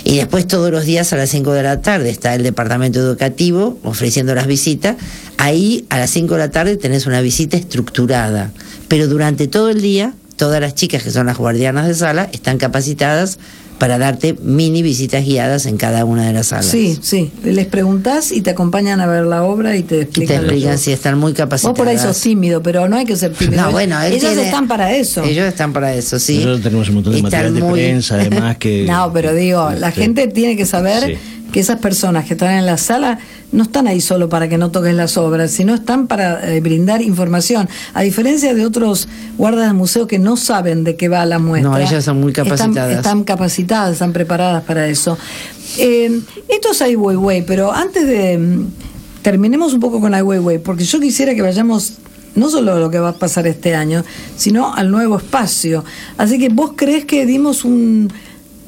Y después todos los días a las 5 de la tarde está el departamento educativo ofreciendo las visitas. Ahí a las 5 de la tarde tenés una visita estructurada, pero durante todo el día todas las chicas que son las guardianas de sala están capacitadas para darte mini visitas guiadas en cada una de las salas. Sí, sí. Les preguntás y te acompañan a ver la obra y te Y te explican. explican si están muy capacitadas. Vos por ahí sos tímido, pero no hay que ser tímido. No, bueno, tiene- están para eso. Ellos están para eso, sí. Nosotros tenemos un montón de material de muy- prensa, además que. No, pero digo, la Sí. gente tiene que saber Sí. que esas personas que están en la sala no están ahí solo para que no toques las obras, sino están para eh, brindar información. A diferencia de otros guardas de museo que no saben de qué va la muestra. No, ellas son muy capacitadas. Están, capacitadas, están preparadas para eso. Eh, esto es Ai Weiwei, pero antes de... mm, Terminemos un poco con Ai Weiwei, porque yo quisiera que vayamos no solo a lo que va a pasar este año, sino al nuevo espacio. Así que vos crees que dimos un...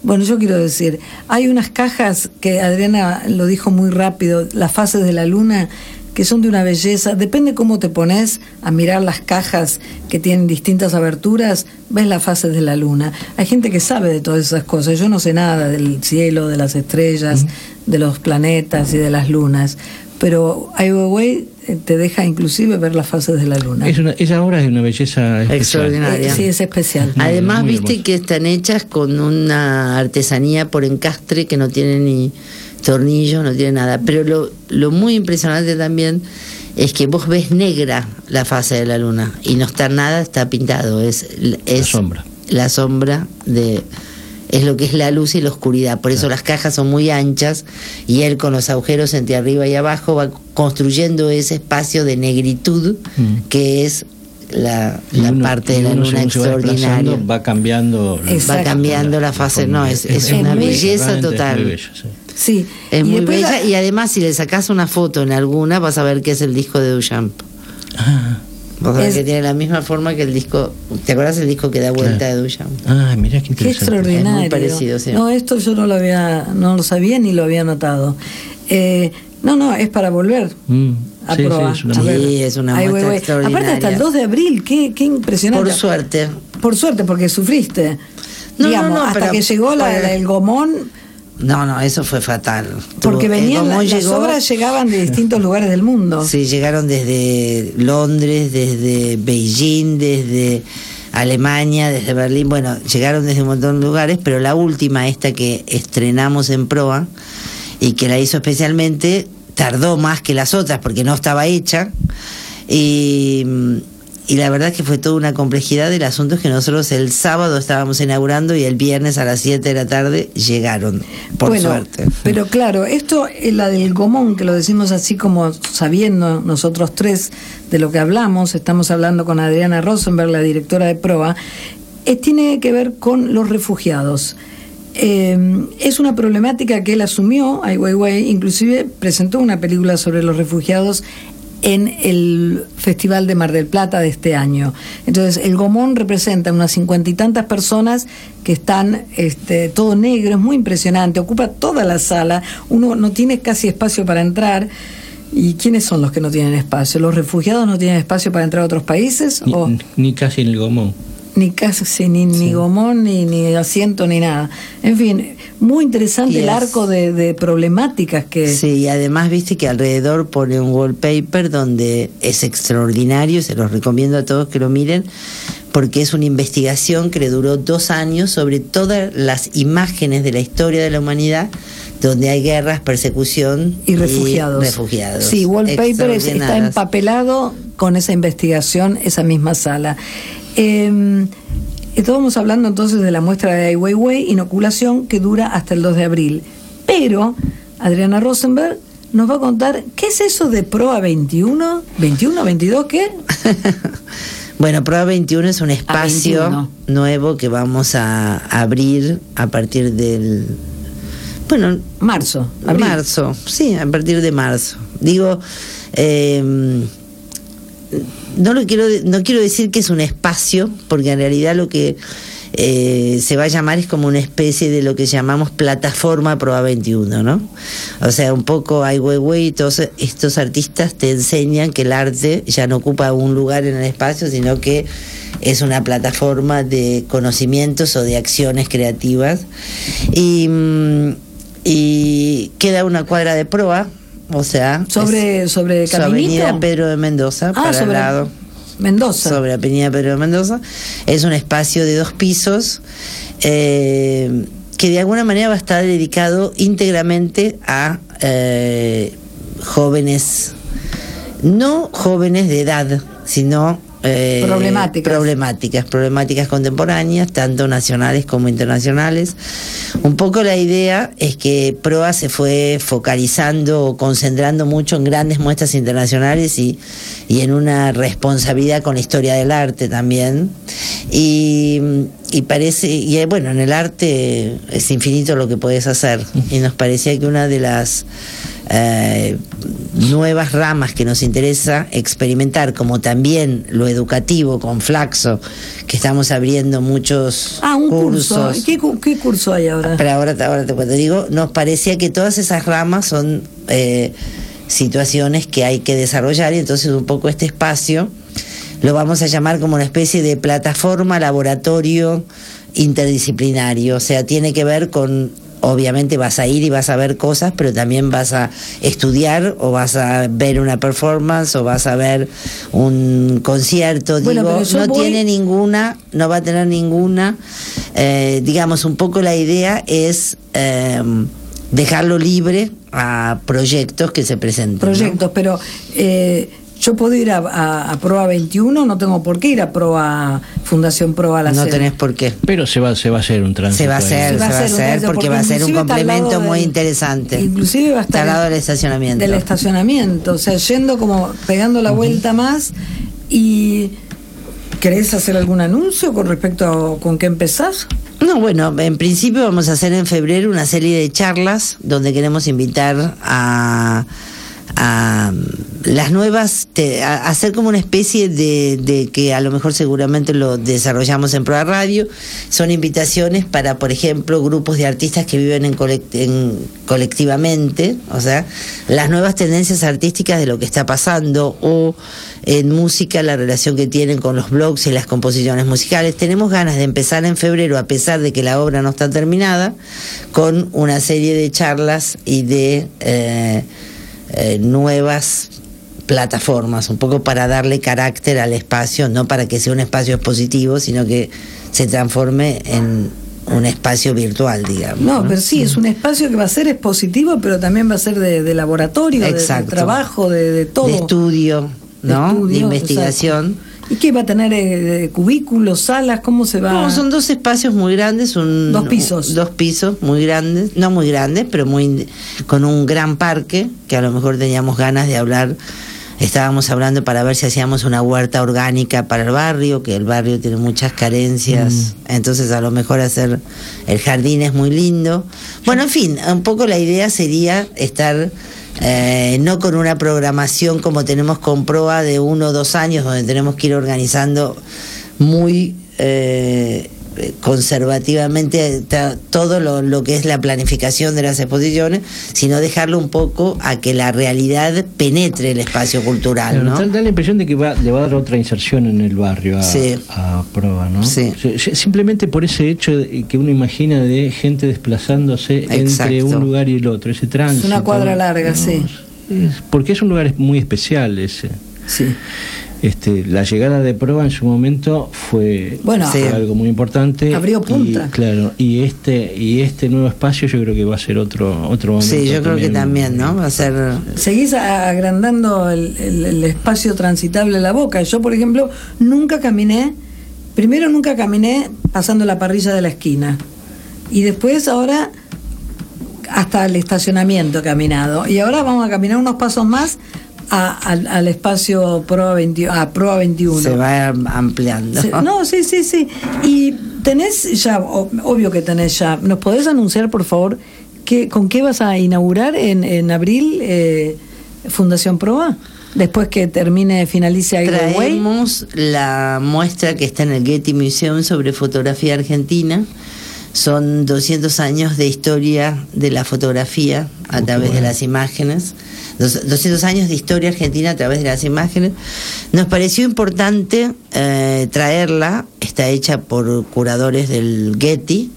Bueno, yo quiero decir, hay unas cajas que Adriana lo dijo muy rápido, las fases de la luna, que son de una belleza. Depende cómo te pones a mirar las cajas que tienen distintas aberturas, ves las fases de la luna. Hay gente que sabe de todas esas cosas. Yo no sé nada del cielo, de las estrellas, de los planetas y de las lunas. Pero Ai Weiwei eh, te deja inclusive ver las fases de la luna. Es una, esa obra es de una belleza especial. Extraordinaria. Sí, es especial. Muy- Además, muy viste hermoso. que están hechas con una artesanía por encastre que no tiene ni tornillos, no tiene nada. Pero lo, lo muy impresionante también es que vos ves negra la fase de la luna y no está nada, está pintado. Es, es sombra. La sombra de. Es lo que es la luz y la oscuridad. Por eso las cajas son muy anchas y él con los agujeros entre arriba y abajo va construyendo ese espacio de negritud Mm. que es la, la uno- parte de la luna va extraordinaria. Va cambiando. la-. Va cambiando la fase, no, es, es es una muy- belleza realmente es total. muy bello, sí. Sí. Es Y muy bella la- y además si le sacas una foto en alguna vas a ver que es el disco de Duchamp. Ah, Es- que tiene la misma forma que el disco. ¿Te acuerdas el disco que da vuelta Claro. de Duchamp? ah, mira qué Qué interesante. extraordinario. Es muy parecido, sí. No, esto yo no lo había, no lo sabía ni lo había notado. Eh, no, no, es para volver Mm, a sí, sí, probar. es una. Sí, es una Ay, muestra güey, güey. extraordinaria. Aparte hasta el 2 de abril, qué, qué impresionante. Por suerte. Por suerte, porque sufriste. No, Digamos, no, no, hasta pero- que llegó la, la- el gomón, No, no, eso fue fatal. porque Tuvo- venían las llegó- obras llegaban de distintos lugares del mundo. Sí, llegaron desde Londres, desde Beijing, desde Alemania, desde Berlín, bueno, llegaron desde un montón de lugares, pero la última, esta que estrenamos en proa y que la hizo especialmente, tardó más que las otras porque no estaba hecha. Y, y la verdad es que fue toda una complejidad del asunto es que nosotros el sábado estábamos inaugurando y el viernes a las 7 de la tarde llegaron, por bueno, suerte. pero claro, esto, eh, la del gomón, que lo decimos así como sabiendo nosotros tres de lo que hablamos, estamos hablando con Adriana Rosenberg, la directora de PROA, eh, tiene que ver con los refugiados. Eh, es una problemática que él asumió, Ai Weiwei, inclusive presentó una película sobre los refugiados en el Festival de Mar del Plata de este año. Entonces, el Gomón representa unas cincuenta y tantas personas que están este, todo negro, es muy impresionante, ocupa toda la sala, uno no tiene casi espacio para entrar. ¿Y quiénes son los que no tienen espacio? ¿Los refugiados no tienen espacio para entrar a otros países? Ni, ¿O ni casi en el gomón. Ni casi ni, ni gomón, ni, ni asiento, ni nada? En fin, muy interesante Y el arco de, de problemáticas que... Sí, y además viste que alrededor pone un wallpaper donde es extraordinario, se los recomiendo a todos que lo miren, porque es una investigación que le duró dos años sobre todas las imágenes de la historia de la humanidad donde hay guerras, persecución y refugiados. refugiados. Sí, Wallpaper es- está empapelado con esa investigación, esa misma sala. Eh, estábamos hablando entonces de la muestra de Ai Weiwei, inoculación, que dura hasta el 2 de abril. Pero Adriana Rosenberg nos va a contar qué es eso de PROA 21, 21, 22, ¿qué? Bueno, Prueba 21 es un espacio 21. nuevo que vamos a abrir a partir del... Bueno, Marzo, abril. Marzo, sí, a partir de marzo. Digo, eh, no lo quiero, no quiero decir que es un espacio, porque en realidad lo que eh, se va a llamar, es como una especie de lo que llamamos plataforma Proa 21, ¿no? O sea, un poco Ai Weiwei y todos estos artistas te enseñan que el arte ya no ocupa un lugar en el espacio, sino que es una plataforma de conocimientos o de acciones creativas. Y, mm, y queda una cuadra de proa, o sea, Sobre, sobre su avenida. Pedro de Mendoza, Ah, para el sobre lado Mendoza. sobre Avenida Pedro de Mendoza. Es un espacio de dos pisos eh, que de alguna manera va a estar dedicado íntegramente a eh, jóvenes, no jóvenes de edad, sino eh, Problemáticas. problemáticas, problemáticas contemporáneas, tanto nacionales como internacionales. Un poco la idea es que Proa se fue focalizando o concentrando mucho en grandes muestras internacionales y, y en una responsabilidad con la historia del arte también. Y, y parece, y eh, bueno, en el arte es infinito lo que puedes hacer. Y nos parecía que una de las eh, nuevas ramas que nos interesa experimentar, como también lo educativo con Flaxo, que estamos abriendo muchos Ah, un cursos. ¿Y ¿Qué, cu- qué curso hay ahora? Pero ahora, ahora te digo, nos parecía que todas esas ramas son eh, situaciones que hay que desarrollar y entonces un poco este espacio lo vamos a llamar como una especie de plataforma laboratorio interdisciplinario, o sea, tiene que ver con obviamente vas a ir y vas a ver cosas, pero también vas a estudiar o vas a ver una performance o vas a ver un concierto. Bueno, Digo, no voy- tiene ninguna, no va a tener ninguna. eh, digamos, un poco la idea es eh, dejarlo libre a proyectos que se presenten. ¿no? Proyectos, pero eh, yo puedo ir a, a, a Proa 21, no tengo por qué ir a Proa Fundación Proa la No sede. tenés por qué. Pero se va, se va a hacer un tránsito. Se va a hacer, se va a hacer, porque va a ser un complemento muy del- interesante. Inclusive va a estar al lado del estacionamiento. del estacionamiento, o sea, yendo como pegando la vuelta más y ¿querés hacer algún anuncio con respecto a con qué empezás? No, bueno, en principio vamos a hacer en febrero una serie de charlas donde queremos invitar a, a las nuevas, hacer como una especie de, que a lo mejor seguramente lo desarrollamos en Proa Radio. Son invitaciones para, por ejemplo, grupos de artistas que viven en- colectivamente, o sea, las nuevas tendencias artísticas de lo que está pasando o en música la relación que tienen con los blogs y las composiciones musicales. Tenemos ganas de empezar en febrero, a pesar de que la obra no está terminada, con una serie de charlas y de eh, eh, nuevas plataformas, un poco para darle carácter al espacio, no para que sea un espacio expositivo, sino que se transforme en un espacio virtual, digamos. No, pero sí, es un espacio que va a ser expositivo, pero también va a ser de, de laboratorio, de- trabajo, de, de todo. De estudio, ¿no? De, estudio, investigación. ¿Y qué va a tener eh, cubículos, salas? ¿Cómo se va? No, son dos espacios muy grandes, un, Dos pisos. un- dos pisos muy grandes, no muy grandes, pero muy con un gran parque que a lo mejor teníamos ganas de hablar. Estábamos hablando para ver si hacíamos una huerta orgánica para el barrio, que el barrio tiene muchas carencias, entonces a lo mejor hacer el jardín es muy lindo. Bueno, en fin, un poco la idea sería estar eh, no con una programación como tenemos con Proa de uno o dos años, donde tenemos que ir organizando muy eh, conservativamente todo lo, lo que es la planificación de las exposiciones, sino dejarlo un poco a que la realidad penetre el espacio cultural, ¿no? da, da la impresión de que va, le va a dar otra inserción en el barrio a, Sí. a Proa, ¿no? Sí. Simplemente por ese hecho de- que uno imagina de gente desplazándose entre un lugar y el otro, ese tránsito. Es una cuadra larga, sí. Es- porque es un lugar muy especial ese. Sí. Este, la llegada de Proa en su momento fue, Bueno, fue Sí. algo muy importante. Abrió punta. Y, claro, y este y este nuevo espacio yo creo que va a ser otro otro momento. Sí, yo creo que también, ¿no? Va a ser... Seguís agrandando el, el- el espacio transitable de la boca. Yo, por ejemplo, nunca caminé, primero nunca caminé pasando la parrilla de la esquina. Y después ahora hasta el estacionamiento he caminado. Y ahora vamos a caminar unos pasos más a- al, al espacio Proa 21. A Proa 21. Se va ampliando. No, sí, sí, sí. Y tenés ya, obvio que tenés ya. ¿Nos podés anunciar, por favor, qué, con qué vas a inaugurar en, en abril? Eh, Fundación Proa? Después que termine, finalice. Traemos la muestra que está en el Getty Museum sobre fotografía argentina. Son 200 años de historia de la fotografía a través de las imágenes. Dos- 200 años de historia argentina a través de las imágenes. Nos pareció importante eh, traerla. Está hecha por curadores del Getty.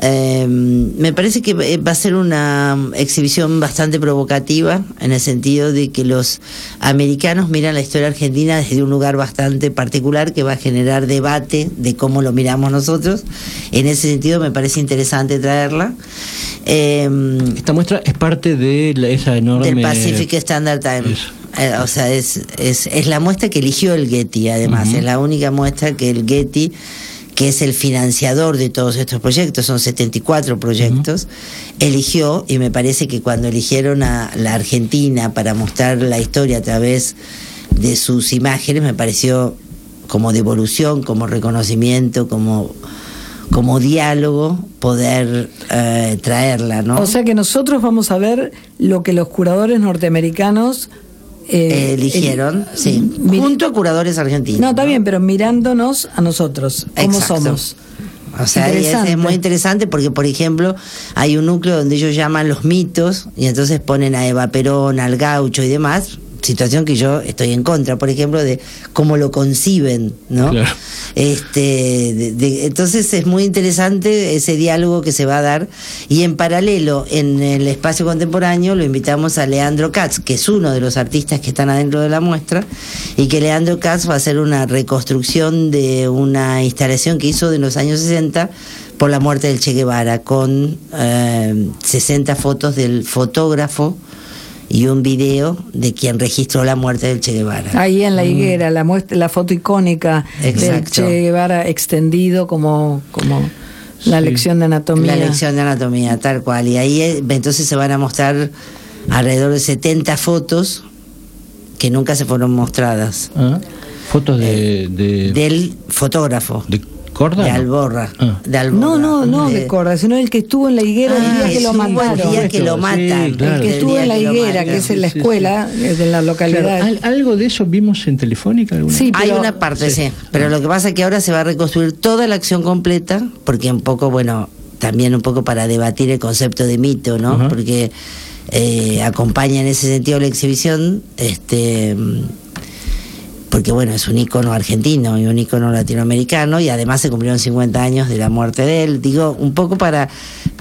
Eh, me parece que va a ser una exhibición bastante provocativa en el sentido de que los americanos miran la historia argentina desde un lugar bastante particular que va a generar debate de cómo lo miramos nosotros. En ese sentido me parece interesante traerla. Eh, Esta muestra es parte de la- esa enorme... del Pacific Standard Time. Eh, o sea, es, es, es la muestra que eligió el Getty, además. Es la única muestra que el Getty, que es el financiador de todos estos proyectos, son 74 proyectos, eligió, y me parece que cuando eligieron a la Argentina para mostrar la historia a través de sus imágenes, me pareció como devolución, como reconocimiento, como como diálogo poder eh, traerla, ¿no? O sea que nosotros vamos a ver lo que los curadores norteamericanos eh, eligieron, eh, sí, junto a curadores argentinos. No, está bien, pero mirándonos a nosotros, cómo Exacto. somos. O sea, es, es muy interesante porque, por ejemplo, hay un núcleo donde ellos llaman los mitos y entonces ponen a Eva Perón, al gaucho y demás, situación que yo estoy en contra, por ejemplo, de cómo lo conciben, ¿no? Claro. Este, de- de- entonces es muy interesante ese diálogo que se va a dar y en paralelo en el espacio contemporáneo lo invitamos a Leandro Katz, que es uno de los artistas que están adentro de la muestra y que Leandro Katz va a hacer una reconstrucción de una instalación que hizo de los años 60 por la muerte del Che Guevara con eh, 60 fotos del fotógrafo y un video de quien registró la muerte del Che Guevara. Ahí en la higuera, la muestra, la foto icónica del Exacto. Che Guevara extendido como, como la lección de anatomía. La lección de anatomía, tal cual. Y ahí eh, entonces se van a mostrar alrededor de 70 fotos que nunca se fueron mostradas. Ah, Fotos de... de, Del fotógrafo. de De Alborra. Ah. De Alborra. No, no, no De- de Corda, sino el que estuvo en la higuera el Ah, día que lo estuvo el mataron. día que lo Sí, matan. claro. el que estuvo en la que higuera, que es en la Sí, sí, escuela eh, de la localidad. Claro, ¿al- ¿Algo de eso vimos en Telefónica alguna Sí, Hay una parte, sí. Sí. Pero lo que pasa es que ahora se va a reconstruir toda la acción completa, porque un poco, bueno, también un poco para debatir el concepto de mito, ¿no? Porque eh, acompaña en ese sentido la exhibición, este porque bueno, es un ícono argentino y un ícono latinoamericano y además se cumplieron 50 años de la muerte de él. Digo, un poco para,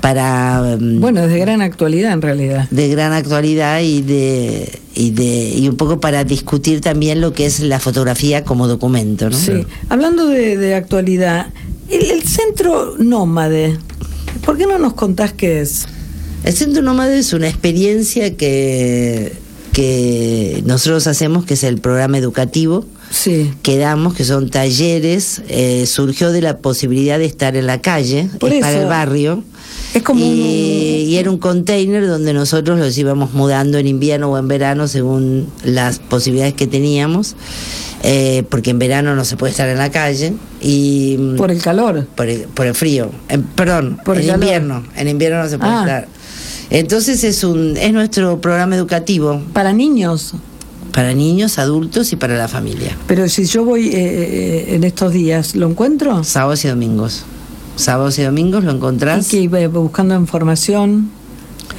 para mm, Bueno, es de gran actualidad en realidad. de gran actualidad y de y de y un poco para discutir también lo que es la fotografía como documento, ¿no? Sí. Hablando de, de actualidad, el, el centro nómade, ¿por qué no nos contás qué es? El Centro Nómade es una experiencia que, que nosotros hacemos, que es el programa educativo Sí. que damos, que son talleres, eh, surgió de la posibilidad de estar en la calle, Por es para el barrio. Es como y, un- y era un container donde nosotros los íbamos mudando en invierno o en verano según las posibilidades que teníamos, eh, porque en verano no se puede estar en la calle y por el calor. por el, por el frío, En- perdón, Por el en calor. invierno, en invierno no se puede Ah. estar. Entonces es un es nuestro programa educativo Para niños. para niños, adultos y para la familia. Pero si yo voy eh, eh, en estos días, ¿lo encuentro? Sábados y domingos. Sábados y domingos lo ¿Y encontrás. que iba buscando información?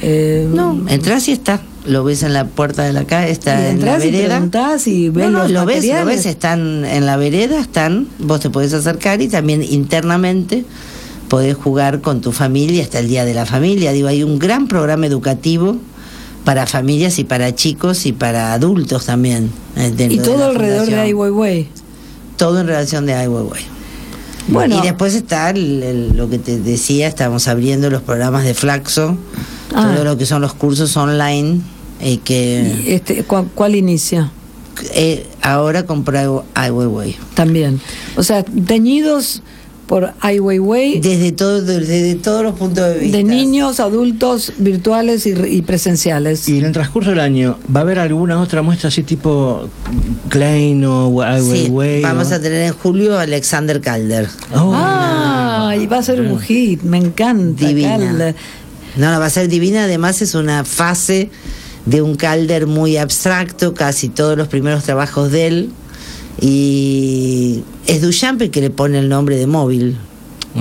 Eh, No, entras y está. Lo ves en la puerta de la calle, y está en la entras y vereda. preguntás y ves No, no, los lo ves, lo ves, están en la vereda, están, vos te podés acercar y también internamente podés jugar con tu familia hasta el Día de la Familia. Digo, hay un gran programa educativo para familias y para chicos y para adultos también. eh, Y todo alrededor de. Ai Weiwei. Todo en relación de Ai Weiwei. Bueno. Y después está el- el- lo que te decía, estamos abriendo los programas de Flaxo, Ah. todo lo que son los cursos online, y que Y Este, ¿cuál, cuál inicia? eh, ahora compré Ai Weiwei. También. O sea, teñidos por Ai Weiwei Desde, todo, desde todos los puntos de vista. de niños, adultos, virtuales y, y presenciales. Y en el transcurso del año, ¿va a haber alguna otra muestra así tipo Klein o Ai Sí, Weiwei, vamos o- a tener en julio a Alexander Calder. Oh, ah, y va a ser un hit, me encanta. Divina. Calder. No, no, va a ser divina, además es una fase de un Calder muy abstracto, casi todos los primeros trabajos de él. Y es Duchamp el que le pone el nombre de móvil.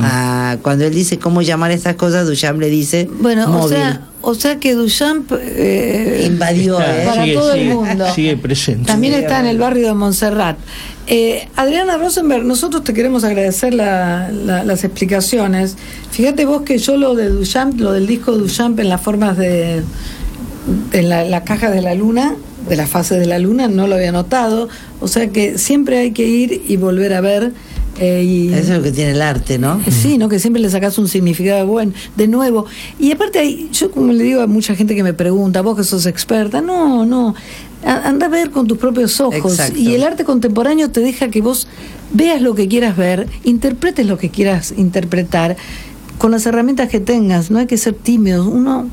Ah, cuando él dice cómo llamar estas cosas, Duchamp le dice Bueno, o sea, o sea que Duchamp eh, Invadió, Está- ¿eh? para sigue- todo el mundo. Sigue presente. También está en el barrio de Montserrat. Eh, Adriana Rosenberg, nosotros te queremos agradecer la- la- las explicaciones. Fíjate vos que yo lo de Duchamp, lo del disco Duchamp en las formas de en la, la caja de la luna, de las fases de la luna, no lo había notado. O sea que siempre hay que ir y volver a ver. eh, y, Eso es lo que tiene el arte, ¿no? Eh, Sí, ¿no? Que siempre le sacas un significado bueno, de nuevo. Y aparte, hay- yo como le digo a mucha gente que me pregunta, vos que sos experta, no, no, anda a ver con tus propios ojos. Exacto. Y el arte contemporáneo te deja que vos veas lo que quieras ver, interpretes lo que quieras interpretar, con las herramientas que tengas, no hay que ser tímidos, uno,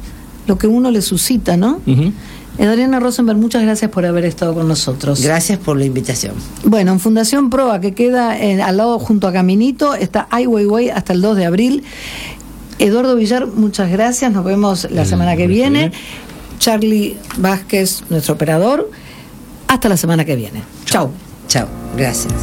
lo que uno le suscita, ¿no? Ujú. Adriana Rosenberg, muchas gracias por haber estado con nosotros. Gracias por la invitación. Bueno, en Fundación Proa, que queda en- al lado junto a Caminito, está Ai Weiwei hasta el 2 de abril. Eduardo Villar, muchas gracias. Nos vemos la El semana que viene. Charlie Vázquez, nuestro operador. Hasta la semana que viene. Chao. Chao. Gracias.